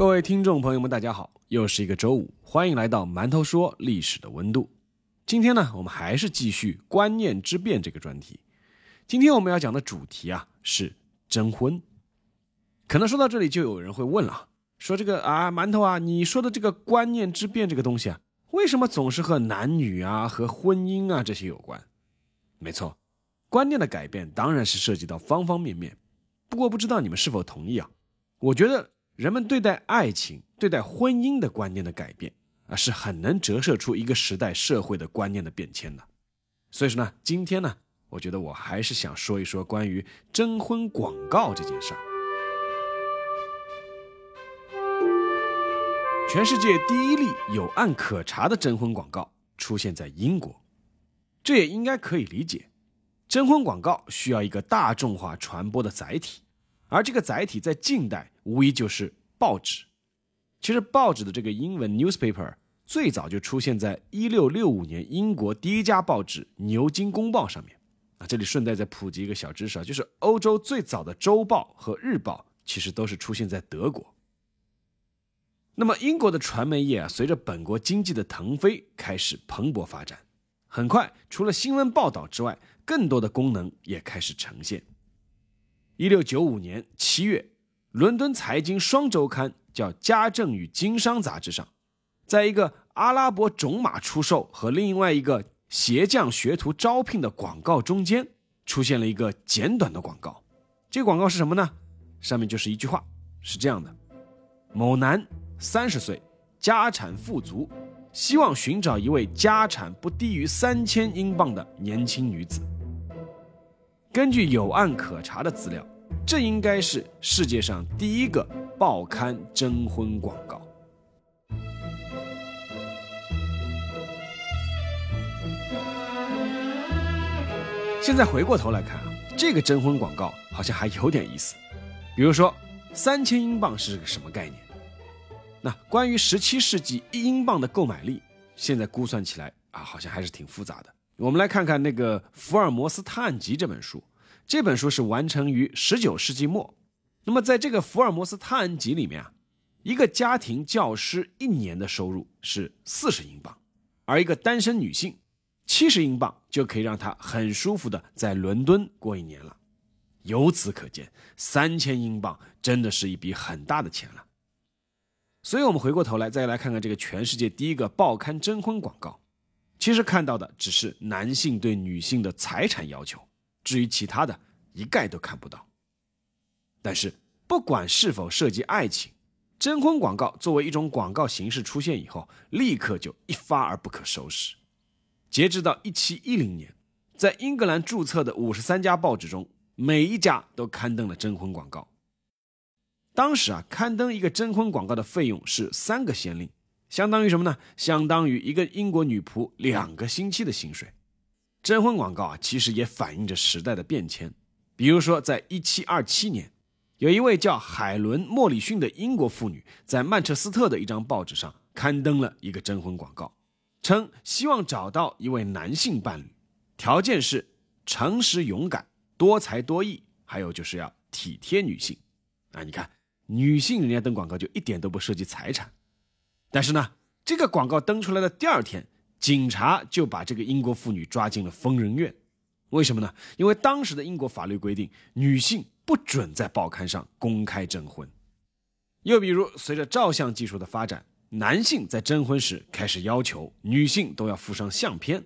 各位听众朋友们，大家好，又是一个周五，欢迎来到馒头说历史的温度。今天呢，我们还是继续观念之变这个专题。今天我们要讲的主题啊是征婚。可能说到这里，就有人会问了，说这个啊，馒头啊，你说的这个观念之变这个东西啊，为什么总是和男女啊、和婚姻啊这些有关？没错，观念的改变当然是涉及到方方面面。不过不知道你们是否同意啊？我觉得。人们对待爱情、对待婚姻的观念的改变啊，是很能折射出一个时代社会的观念的变迁的。所以说呢，今天呢，我觉得我还是想说一说关于征婚广告这件事儿。全世界第一例有案可查的征婚广告出现在英国，这也应该可以理解。征婚广告需要一个大众化传播的载体。而这个载体在近代无疑就是报纸。其实报纸的这个英文 newspaper 最早就出现在1665年英国第一家报纸《牛津公报》上面。啊，这里顺带再普及一个小知识啊，就是欧洲最早的周报和日报其实都是出现在德国。那么英国的传媒业啊，随着本国经济的腾飞开始蓬勃发展。很快，除了新闻报道之外，更多的功能也开始呈现。一六九五年七月，伦敦财经双周刊叫《家政与经商》杂志上，在一个阿拉伯种马出售和另外一个鞋匠学徒招聘的广告中间，出现了一个简短的广告。这个广告是什么呢？上面就是一句话，是这样的：某男，三十岁，家产富足，希望寻找一位家产不低于三千英镑的年轻女子。根据有案可查的资料，这应该是世界上第一个报刊征婚广告。现在回过头来看啊，这个征婚广告好像还有点意思。比如说，三千英镑是个什么概念？那关于十七世纪一英镑的购买力，现在估算起来啊，好像还是挺复杂的。我们来看看那个《福尔摩斯探案集》这本书，这本书是完成于十九世纪末。那么，在这个《福尔摩斯探案集》里面啊，一个家庭教师一年的收入是四十英镑，而一个单身女性七十英镑就可以让她很舒服的在伦敦过一年了。由此可见，三千英镑真的是一笔很大的钱了。所以，我们回过头来再来看看这个全世界第一个报刊征婚广告。其实看到的只是男性对女性的财产要求，至于其他的一概都看不到。但是不管是否涉及爱情，征婚广告作为一种广告形式出现以后，立刻就一发而不可收拾。截止到一七一零年，在英格兰注册的五十三家报纸中，每一家都刊登了征婚广告。当时啊，刊登一个征婚广告的费用是三个先令。相当于什么呢？相当于一个英国女仆两个星期的薪水。征婚广告啊，其实也反映着时代的变迁。比如说，在一七二七年，有一位叫海伦·莫里逊的英国妇女，在曼彻斯特的一张报纸上刊登了一个征婚广告，称希望找到一位男性伴侣，条件是诚实、勇敢、多才多艺，还有就是要体贴女性。啊，你看，女性人家登广告就一点都不涉及财产。但是呢，这个广告登出来的第二天，警察就把这个英国妇女抓进了疯人院。为什么呢？因为当时的英国法律规定，女性不准在报刊上公开征婚。又比如，随着照相技术的发展，男性在征婚时开始要求女性都要附上相片。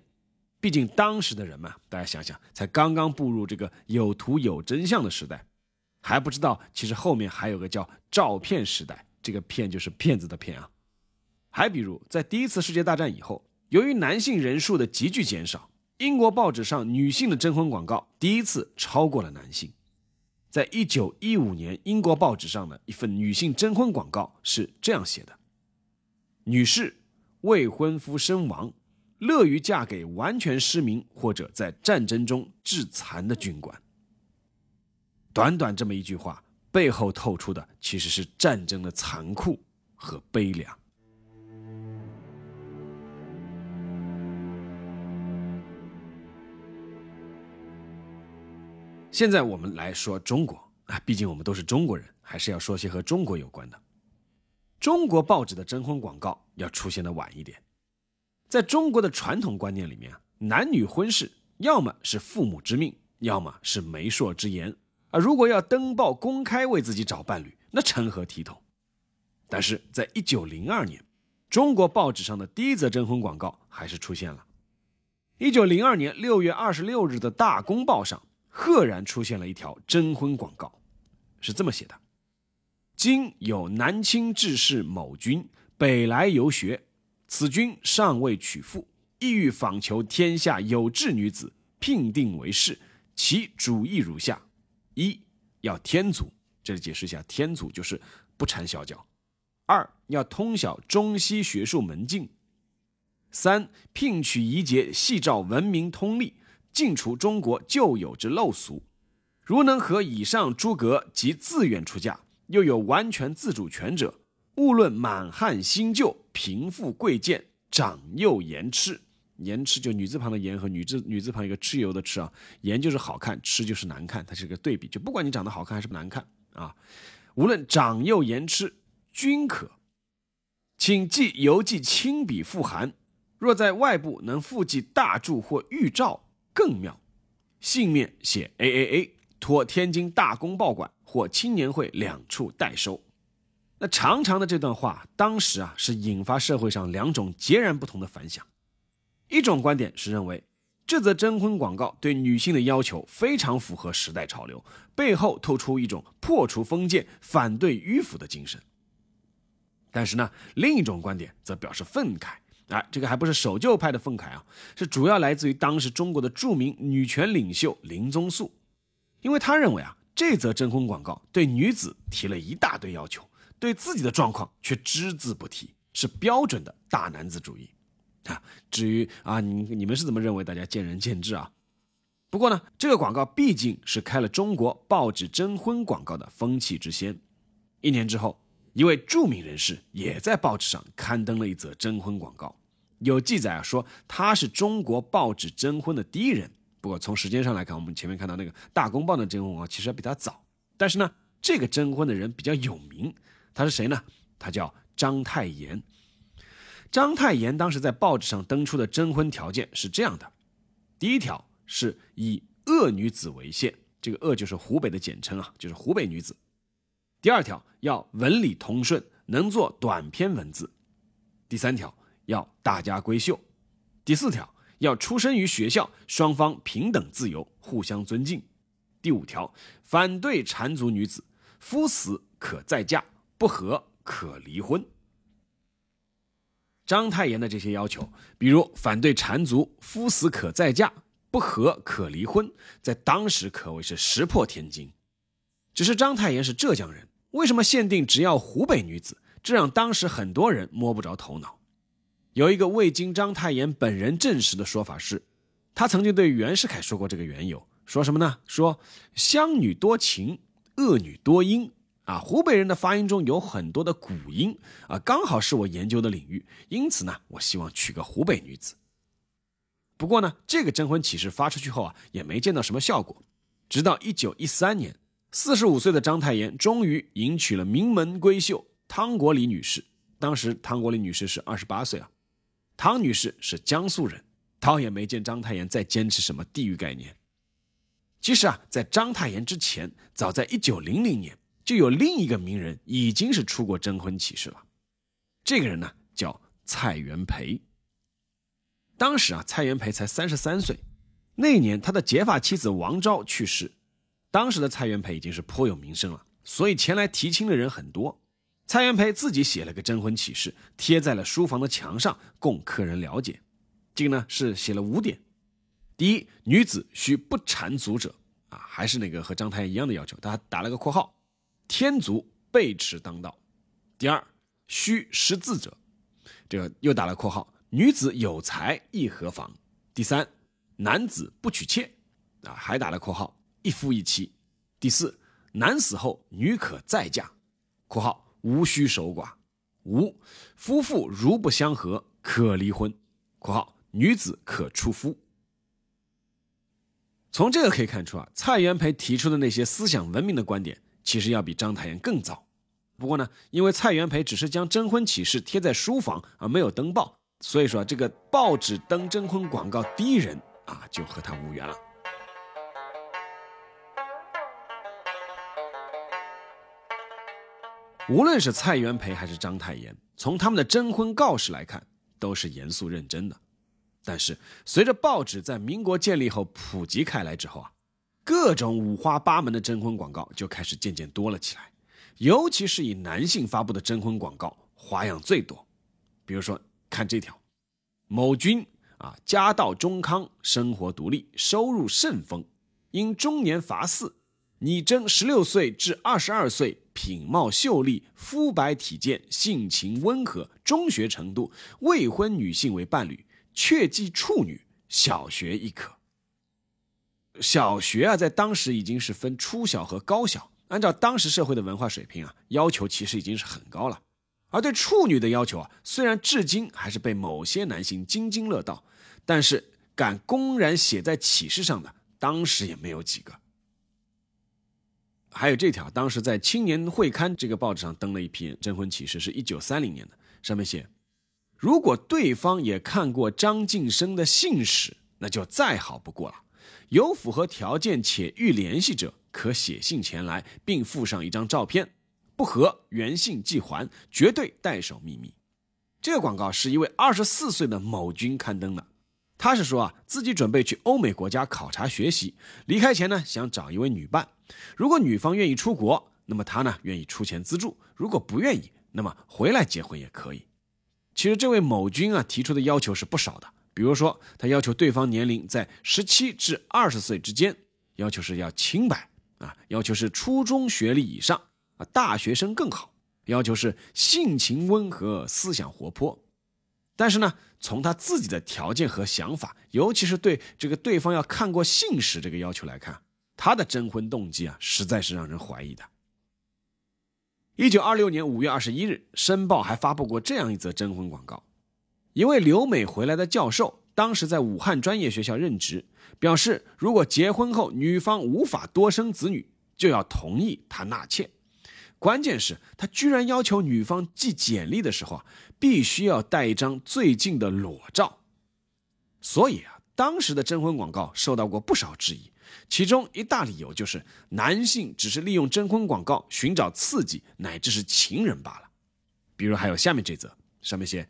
毕竟当时的人嘛，大家想想，才刚刚步入这个有图有真相的时代，还不知道其实后面还有个叫照片时代。这个“骗”就是骗子的“骗”啊。还比如，在第一次世界大战以后，由于男性人数的急剧减少，英国报纸上女性的征婚广告第一次超过了男性。在一九一五年，英国报纸上的一份女性征婚广告是这样写的：“女士，未婚夫身亡，乐于嫁给完全失明或者在战争中致残的军官。短短这么一句话，背后透出的其实是战争的残酷和悲凉。现在我们来说中国啊，毕竟我们都是中国人，还是要说些和中国有关的。中国报纸的征婚广告要出现的晚一点。在中国的传统观念里面啊，男女婚事要么是父母之命，要么是媒妁之言啊。如果要登报公开为自己找伴侣，那成何体统？但是在一九零二年，中国报纸上的第一则征婚广告还是出现了。一九零二年六月二十六日的《大公报》上。赫然出现了一条征婚广告，是这么写的：“今有南清志士某君北来游学，此君尚未娶妇，意欲访求天下有志女子，聘定为士。其主意如下：一要天族，这里解释一下，天族就是不缠小脚；二要通晓中西学术门径；三聘娶宜节，系照文明通例。”尽除中国旧有之陋俗，如能和以上诸格及自愿出嫁，又有完全自主权者，勿论满汉新旧、贫富贵贱、长幼颜痴，颜痴就女字旁的颜和女字女字旁一个蚩尤的蚩啊，颜就是好看，痴就是难看，它是个对比，就不管你长得好看还是不难看啊，无论长幼颜痴均可，请寄邮寄亲笔复函，若在外部能附寄大铸或玉照。更妙，信面写 A A A，托天津大公报馆或青年会两处代收。那长长的这段话，当时啊是引发社会上两种截然不同的反响。一种观点是认为，这则征婚广告对女性的要求非常符合时代潮流，背后透出一种破除封建、反对迂腐的精神。但是呢，另一种观点则表示愤慨。啊，这个还不是守旧派的愤慨啊，是主要来自于当时中国的著名女权领袖林宗素，因为他认为啊，这则征婚广告对女子提了一大堆要求，对自己的状况却只字不提，是标准的大男子主义。啊，至于啊，你你们是怎么认为？大家见仁见智啊。不过呢，这个广告毕竟是开了中国报纸征婚广告的风气之先。一年之后。一位著名人士也在报纸上刊登了一则征婚广告，有记载啊说他是中国报纸征婚的第一人。不过从时间上来看，我们前面看到那个《大公报》的征婚广告其实比他早。但是呢，这个征婚的人比较有名，他是谁呢？他叫章太炎。章太炎当时在报纸上登出的征婚条件是这样的：第一条是以鄂女子为限，这个鄂就是湖北的简称啊，就是湖北女子。第二条要文理通顺，能做短篇文字；第三条要大家闺秀；第四条要出生于学校，双方平等自由，互相尊敬；第五条反对缠足女子，夫死可再嫁，不和可离婚。章太炎的这些要求，比如反对缠足，夫死可再嫁，不和可离婚，在当时可谓是石破天惊。只是章太炎是浙江人。为什么限定只要湖北女子？这让当时很多人摸不着头脑。有一个未经章太炎本人证实的说法是，他曾经对袁世凯说过这个缘由，说什么呢？说湘女多情，鄂女多音啊，湖北人的发音中有很多的古音啊，刚好是我研究的领域，因此呢，我希望娶个湖北女子。不过呢，这个征婚启事发出去后啊，也没见到什么效果，直到一九一三年。四十五岁的章太炎终于迎娶了名门闺秀汤国礼女士。当时汤国礼女士是二十八岁啊。汤女士是江苏人，倒也没见章太炎再坚持什么地域概念。其实啊，在章太炎之前，早在一九零零年，就有另一个名人已经是出过征婚启事了。这个人呢，叫蔡元培。当时啊，蔡元培才三十三岁，那年他的结发妻子王昭去世。当时的蔡元培已经是颇有名声了，所以前来提亲的人很多。蔡元培自己写了个征婚启事，贴在了书房的墙上，供客人了解。这个呢是写了五点：第一，女子需不缠足者，啊，还是那个和章太炎一样的要求，他打了个括号，天足背驰当道。第二，需识字者，这个又打了括号，女子有才亦何妨？第三，男子不娶妾，啊，还打了括号，一夫一妻。第四，男死后女可再嫁，括号无需守寡。五，夫妇如不相合，可离婚，括号女子可出夫。从这个可以看出啊，蔡元培提出的那些思想文明的观点，其实要比章太炎更早。不过呢，因为蔡元培只是将征婚启事贴在书房而没有登报，所以说这个报纸登征婚广告第一人啊，就和他无缘了。无论是蔡元培还是章太炎，从他们的征婚告示来看，都是严肃认真的。但是，随着报纸在民国建立后普及开来之后啊，各种五花八门的征婚广告就开始渐渐多了起来，尤其是以男性发布的征婚广告花样最多。比如说，看这条：某君啊，家道中康，生活独立，收入甚丰，因中年乏嗣，拟征十六岁至二十二岁，品貌秀丽，肤白体健，性情温和，中学程度，未婚女性为伴侣。确记处女，小学亦可。小学啊，在当时已经是分初小和高小。按照当时社会的文化水平啊，要求其实已经是很高了。而对处女的要求啊，虽然至今还是被某些男性津津乐道，但是敢公然写在启事上的，当时也没有几个。还有这条，当时在《青年会刊》这个报纸上登了一篇征婚启事，是一九三零年的，上面写。如果对方也看过张晋生的信史，那就再好不过了。有符合条件且欲联系者，可写信前来，并附上一张照片。不合，原信即还，绝对代守秘密。这个广告是一位二十四岁的某军刊登的，他是说啊，自己准备去欧美国家考察学习，离开前呢，想找一位女伴。如果女方愿意出国，那么他呢，愿意出钱资助；如果不愿意，那么回来结婚也可以。其实这位某君啊提出的要求是不少的，比如说他要求对方年龄在十七至二十岁之间，要求是要清白啊，要求是初中学历以上啊，大学生更好，要求是性情温和、思想活泼。但是呢，从他自己的条件和想法，尤其是对这个对方要看过信史这个要求来看，他的征婚动机啊，实在是让人怀疑的。一九二六年五月二十一日，《申报》还发布过这样一则征婚广告：一位留美回来的教授，当时在武汉专业学校任职，表示如果结婚后女方无法多生子女，就要同意他纳妾。关键是，他居然要求女方寄简历的时候啊，必须要带一张最近的裸照。所以啊，当时的征婚广告受到过不少质疑。其中一大理由就是男性只是利用征婚广告寻找刺激，乃至是情人罢了。比如还有下面这则，上面写：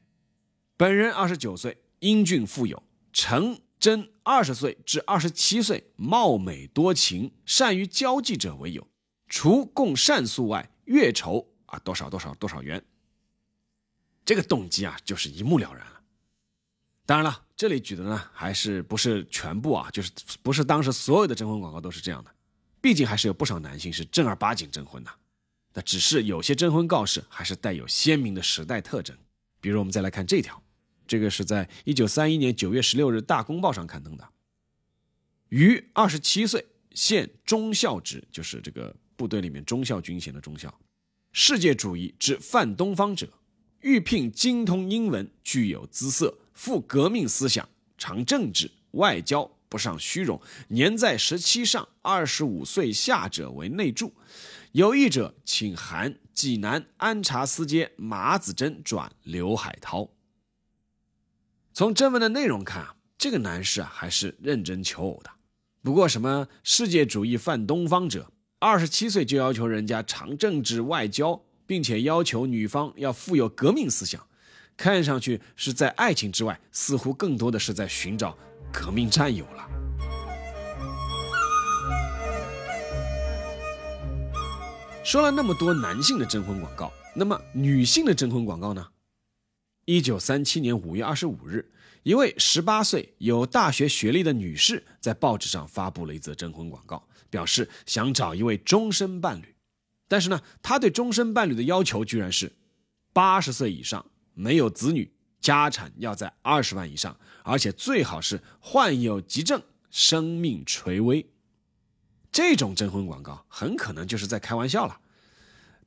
本人二十九岁，英俊富有，诚征二十岁至二十七岁，貌美多情，善于交际者为友。除供善素外，月酬啊多少多少多少元。这个动机啊，就是一目了然。当然了。这里举的呢，还是不是全部啊？就是不是当时所有的征婚广告都是这样的？毕竟还是有不少男性是正儿八经征婚的。那只是有些征婚告示还是带有鲜明的时代特征。比如我们再来看这条，这个是在一九三一年九月十六日《大公报》上刊登的。于二十七岁，现中校职，就是这个部队里面中校军衔的中校。世界主义之泛东方者，欲聘精通英文、具有姿色。富革命思想，常政治外交，不上虚荣，年在十七上、二十五岁下者为内助。有意者，请函济南安察司街马子珍转刘海涛。从正文的内容看啊，这个男士啊还是认真求偶的。不过什么世界主义泛东方者，二十七岁就要求人家长政治外交，并且要求女方要富有革命思想。看上去是在爱情之外，似乎更多的是在寻找革命战友了。说了那么多男性的征婚广告，那么女性的征婚广告呢？一九三七年五月二十五日，一位十八岁有大学学历的女士在报纸上发布了一则征婚广告，表示想找一位终身伴侣。但是呢，她对终身伴侣的要求居然是八十岁以上。没有子女，家产要在二十万以上，而且最好是患有急症，生命垂危。这种征婚广告很可能就是在开玩笑了。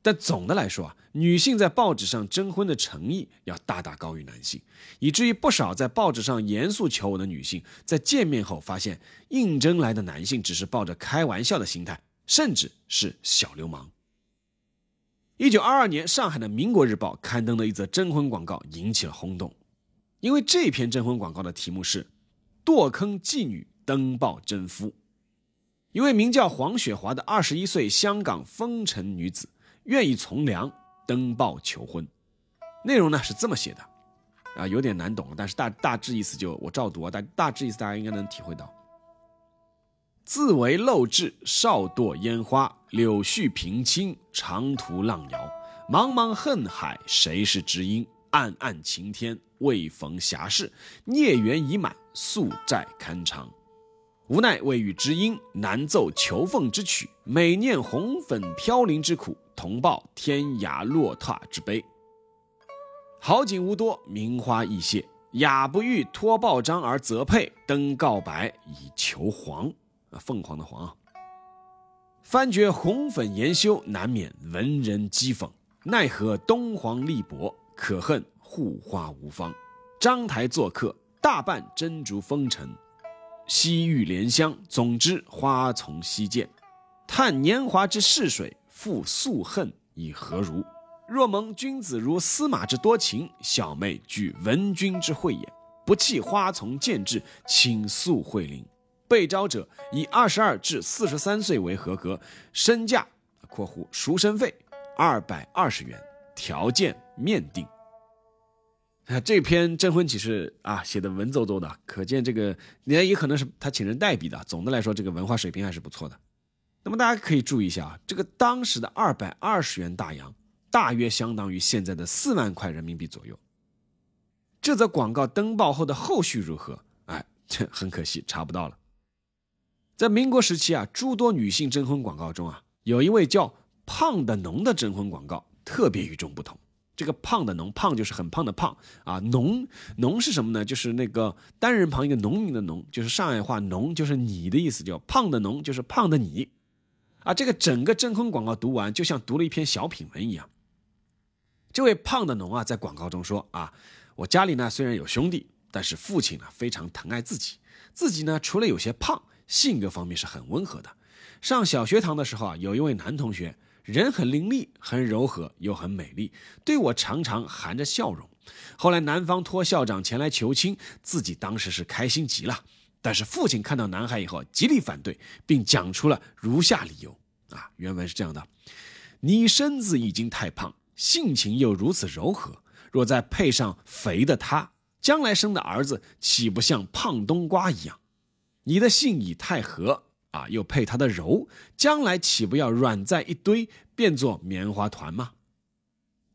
但总的来说啊，女性在报纸上征婚的诚意要大大高于男性，以至于不少在报纸上严肃求偶的女性，在见面后发现应征来的男性只是抱着开玩笑的心态，甚至是小流氓。一九二二年，上海的《民国日报》刊登的一则征婚广告，引起了轰动，因为这篇征婚广告的题目是“堕坑妓女登报征夫”，一位名叫黄雪华的二十一岁香港风尘女子。愿意从良登报求婚，内容呢是这么写的，啊，有点难懂，但是大大致意思就我照读啊，大大致意思大家应该能体会到。自为陋质，少堕烟花，柳絮平清，长途浪遥，茫茫恨海，谁是知音？暗暗晴天，未逢侠士，孽缘已满，宿债堪偿。无奈未遇知音，难奏求凤之曲。每念红粉飘零之苦，同报天涯落拓之悲。好景无多，名花易谢，雅不欲托报章而择配，登告白以求凰。啊，凤凰的凰。翻觉红粉研修，难免文人讥讽。奈何东皇力薄，可恨护花无方。章台作客，大半珍珠风尘。西域莲香，总之花丛西见。叹年华之逝水，复宿恨以何如？若蒙君子如司马之多情，小妹具文君之慧眼，不弃花丛见志，倾诉慧灵。被招者以二十二至四十三岁为合格，身价（括弧赎身费）二百二十元，条件面定。啊，这篇征婚启事啊，写的文绉绉的，可见这个，你看也可能是他请人代笔的。总的来说，这个文化水平还是不错的。那么大家可以注意一下啊，这个当时的二百二十元大洋，大约相当于现在的四万块人民币左右。这则广告登报后的后续如何？哎，这很可惜查不到了。在民国时期啊，诸多女性征婚广告中啊，有一位叫胖的农的征婚广告特别与众不同。这个胖的农，胖就是很胖的胖啊，农农是什么呢？就是那个单人旁一个农民的农，就是上海话农就是你的意思，叫胖的农就是胖的你，啊，这个整个征婚广告读完就像读了一篇小品文一样。这位胖的农啊，在广告中说啊，我家里呢虽然有兄弟，但是父亲呢非常疼爱自己，自己呢除了有些胖，性格方面是很温和的。上小学堂的时候啊，有一位男同学。人很伶俐，很柔和，又很美丽，对我常常含着笑容。后来男方托校长前来求亲，自己当时是开心极了。但是父亲看到男孩以后，极力反对，并讲出了如下理由：啊，原文是这样的：你身子已经太胖，性情又如此柔和，若再配上肥的他，将来生的儿子岂不像胖冬瓜一样？你的性已太和。啊，又配他的柔，将来岂不要软在一堆，变作棉花团吗？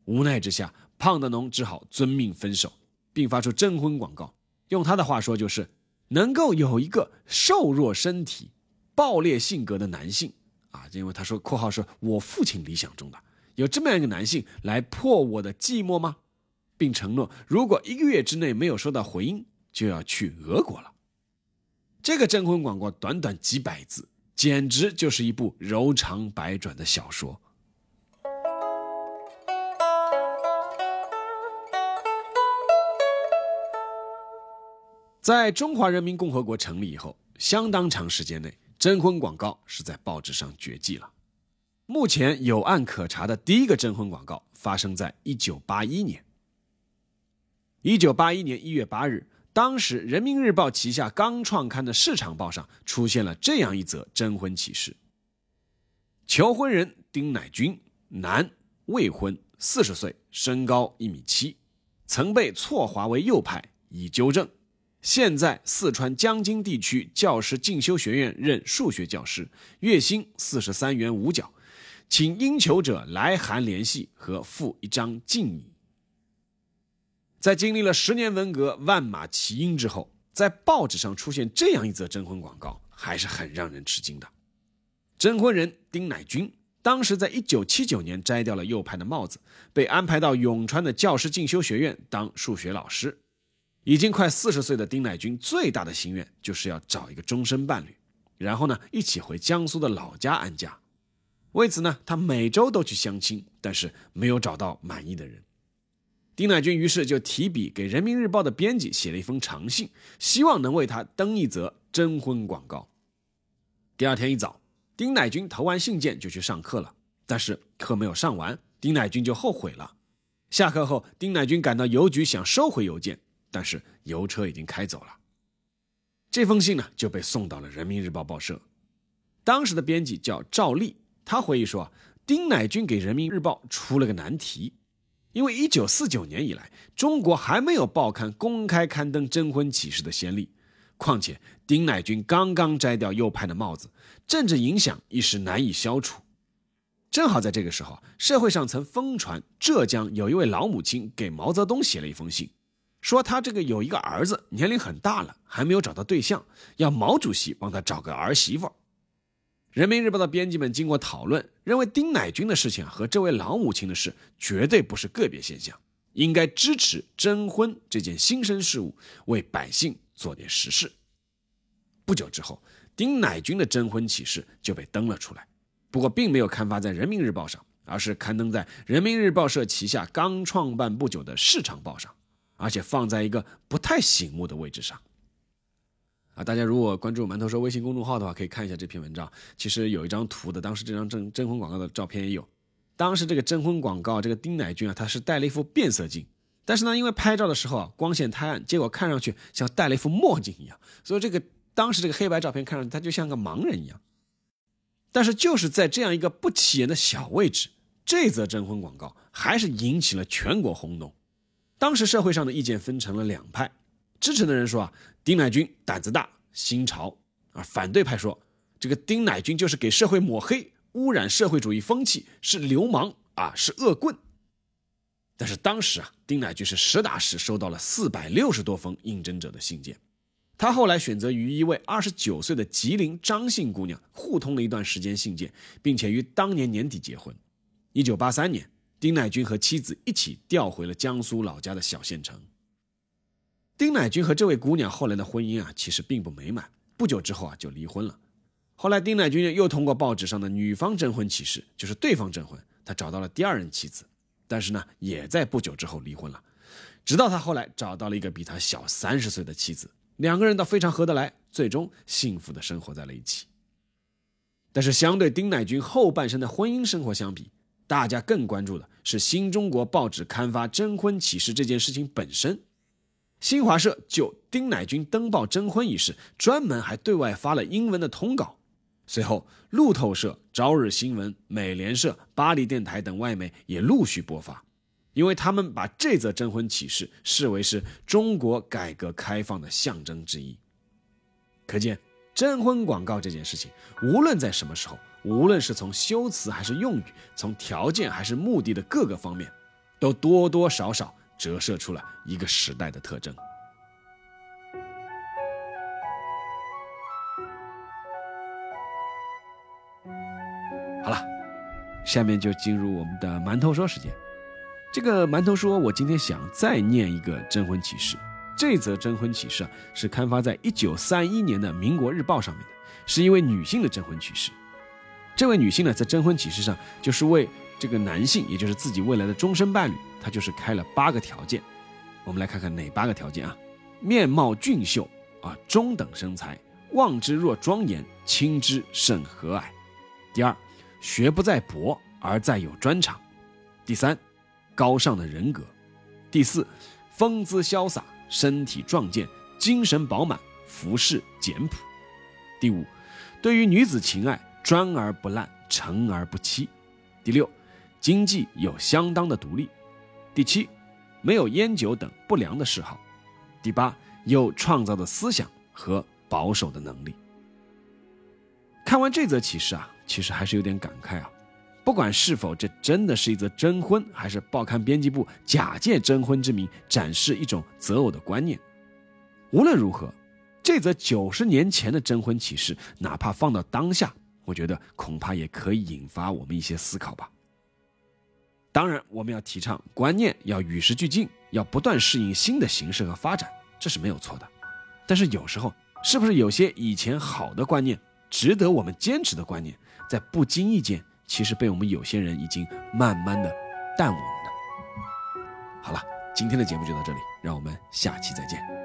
无奈之下，胖的农只好遵命分手，并发出征婚广告。用他的话说，就是能够有一个瘦弱身体、暴烈性格的男性啊，因为他说（括号是我父亲理想中的）有这么样一个男性来破我的寂寞吗？并承诺，如果一个月之内没有收到回音，就要去俄国了。这个征婚广告短短几百字，简直就是一部柔肠百转的小说。在中华人民共和国成立以后，相当长时间内，征婚广告是在报纸上绝迹了。目前有案可查的第一个征婚广告发生在一九八一年。一九八一年一月八日。当时，《人民日报》旗下刚创刊的市场报上出现了这样一则征婚启事：求婚人丁乃军，男，未婚，四十岁，身高一米七，曾被错划为右派，已纠正，现在四川江津地区教师进修学院任数学教师，月薪四十三元五角，请应求者来函联系和附一张敬礼。在经历了十年文革、万马齐喑之后，在报纸上出现这样一则征婚广告，还是很让人吃惊的。征婚人丁乃军，当时在一九七九年摘掉了右派的帽子，被安排到永川的教师进修学院当数学老师。已经快四十岁的丁乃军最大的心愿就是要找一个终身伴侣，然后呢一起回江苏的老家安家。为此呢，他每周都去相亲，但是没有找到满意的人。丁乃军于是就提笔给《人民日报》的编辑写了一封长信，希望能为他登一则征婚广告。第二天一早，丁乃军投完信件就去上课了，但是课没有上完，丁乃军就后悔了。下课后，丁乃军赶到邮局想收回邮件，但是邮车已经开走了。这封信呢就被送到了《人民日报》报社。当时的编辑叫赵立，他回忆说，丁乃军给《人民日报》出了个难题。因为一九四九年以来，中国还没有报刊公开刊登征婚启事的先例。况且丁乃军刚刚摘掉右派的帽子，政治影响一时难以消除。正好在这个时候，社会上曾疯传浙江有一位老母亲给毛泽东写了一封信，说他这个有一个儿子年龄很大了，还没有找到对象，要毛主席帮他找个儿媳妇。人民日报的编辑们经过讨论，认为丁乃军的事情和这位老母亲的事绝对不是个别现象，应该支持征婚这件新生事物，为百姓做点实事。不久之后，丁乃军的征婚启事就被登了出来，不过并没有刊发在人民日报上，而是刊登在人民日报社旗下刚创办不久的市场报上，而且放在一个不太醒目的位置上。啊，大家如果关注馒头说微信公众号的话，可以看一下这篇文章。其实有一张图的，当时这张征征婚广告的照片也有。当时这个征婚广告，这个丁乃军啊，他是戴了一副变色镜，但是呢，因为拍照的时候光线太暗，结果看上去像戴了一副墨镜一样，所以这个当时这个黑白照片看上去他就像个盲人一样。但是就是在这样一个不起眼的小位置，这则征婚广告还是引起了全国轰动。当时社会上的意见分成了两派。支持的人说啊，丁乃军胆子大，心潮；啊反对派说，这个丁乃军就是给社会抹黑，污染社会主义风气，是流氓啊，是恶棍。但是当时啊，丁乃军是实打实收到了四百六十多封应征者的信件。他后来选择与一位二十九岁的吉林张姓姑娘互通了一段时间信件，并且于当年年底结婚。一九八三年，丁乃军和妻子一起调回了江苏老家的小县城。丁乃军和这位姑娘后来的婚姻啊，其实并不美满。不久之后啊，就离婚了。后来，丁乃军又通过报纸上的女方征婚启事，就是对方征婚，他找到了第二任妻子。但是呢，也在不久之后离婚了。直到他后来找到了一个比他小三十岁的妻子，两个人倒非常合得来，最终幸福的生活在了一起。但是，相对丁乃军后半生的婚姻生活相比，大家更关注的是新中国报纸刊发征婚启事这件事情本身。新华社就丁乃军登报征婚一事，专门还对外发了英文的通稿。随后，路透社、朝日新闻、美联社、巴黎电台等外媒也陆续播发，因为他们把这则征婚启事视为是中国改革开放的象征之一。可见，征婚广告这件事情，无论在什么时候，无论是从修辞还是用语，从条件还是目的的各个方面，都多多少少。折射出了一个时代的特征。好了，下面就进入我们的馒头说时间。这个馒头说，我今天想再念一个征婚启事。这则征婚启事啊，是刊发在一九三一年的《民国日报》上面的，是一位女性的征婚启事。这位女性呢，在征婚启事上就是为这个男性，也就是自己未来的终身伴侣。她就是开了八个条件，我们来看看哪八个条件啊？面貌俊秀啊，中等身材，望之若庄严，亲之甚和蔼。第二，学不在博而在有专长。第三，高尚的人格。第四，风姿潇洒，身体壮健，精神饱满，服饰简朴。第五，对于女子情爱专而不滥，诚而不欺。第六，经济有相当的独立。第七，没有烟酒等不良的嗜好；第八，有创造的思想和保守的能力。看完这则启示啊，其实还是有点感慨啊。不管是否这真的是一则征婚，还是报刊编辑部假借征婚之名展示一种择偶的观念，无论如何，这则九十年前的征婚启事，哪怕放到当下，我觉得恐怕也可以引发我们一些思考吧。当然，我们要提倡观念要与时俱进，要不断适应新的形势和发展，这是没有错的。但是有时候，是不是有些以前好的观念，值得我们坚持的观念，在不经意间，其实被我们有些人已经慢慢的淡忘了呢？好了，今天的节目就到这里，让我们下期再见。